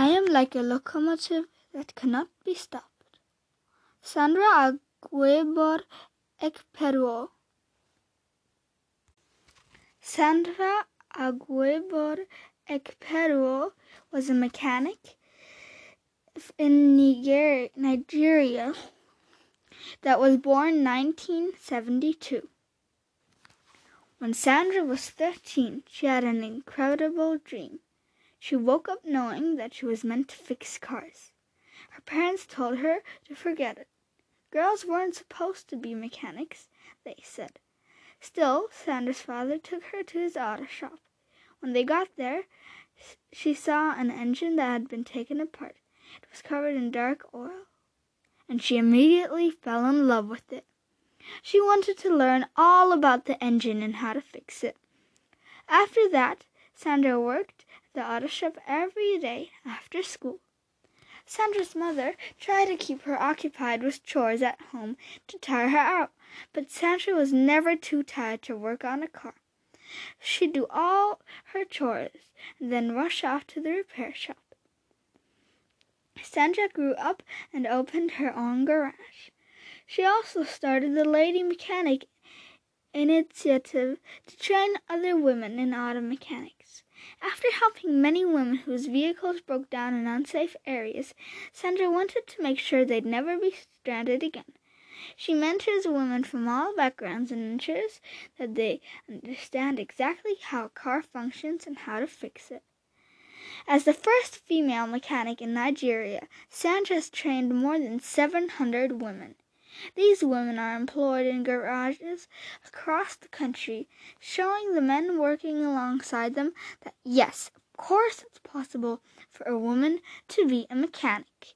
I am like a locomotive that cannot be stopped. Sandra Aguebor Ekperuo. Sandra Aguebor Ekperuo was a mechanic in Niger- Nigeria that was born 1972. When Sandra was 13, she had an incredible dream. She woke up knowing that she was meant to fix cars. Her parents told her to forget it. Girls weren't supposed to be mechanics, they said. Still, Sandra's father took her to his auto shop. When they got there, she saw an engine that had been taken apart. It was covered in dark oil, and she immediately fell in love with it. She wanted to learn all about the engine and how to fix it. After that, Sandra worked the auto shop every day after school. Sandra's mother tried to keep her occupied with chores at home to tire her out, but Sandra was never too tired to work on a car. She'd do all her chores and then rush off to the repair shop. Sandra grew up and opened her own garage. She also started the Lady Mechanic initiative to train other women in auto mechanics. After helping many women whose vehicles broke down in unsafe areas, Sandra wanted to make sure they'd never be stranded again. She mentors women from all backgrounds and ensures that they understand exactly how a car functions and how to fix it. As the first female mechanic in Nigeria, Sandra has trained more than 700 women. These women are employed in garages across the country, showing the men working alongside them that yes, of course it's possible for a woman to be a mechanic.